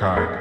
kind.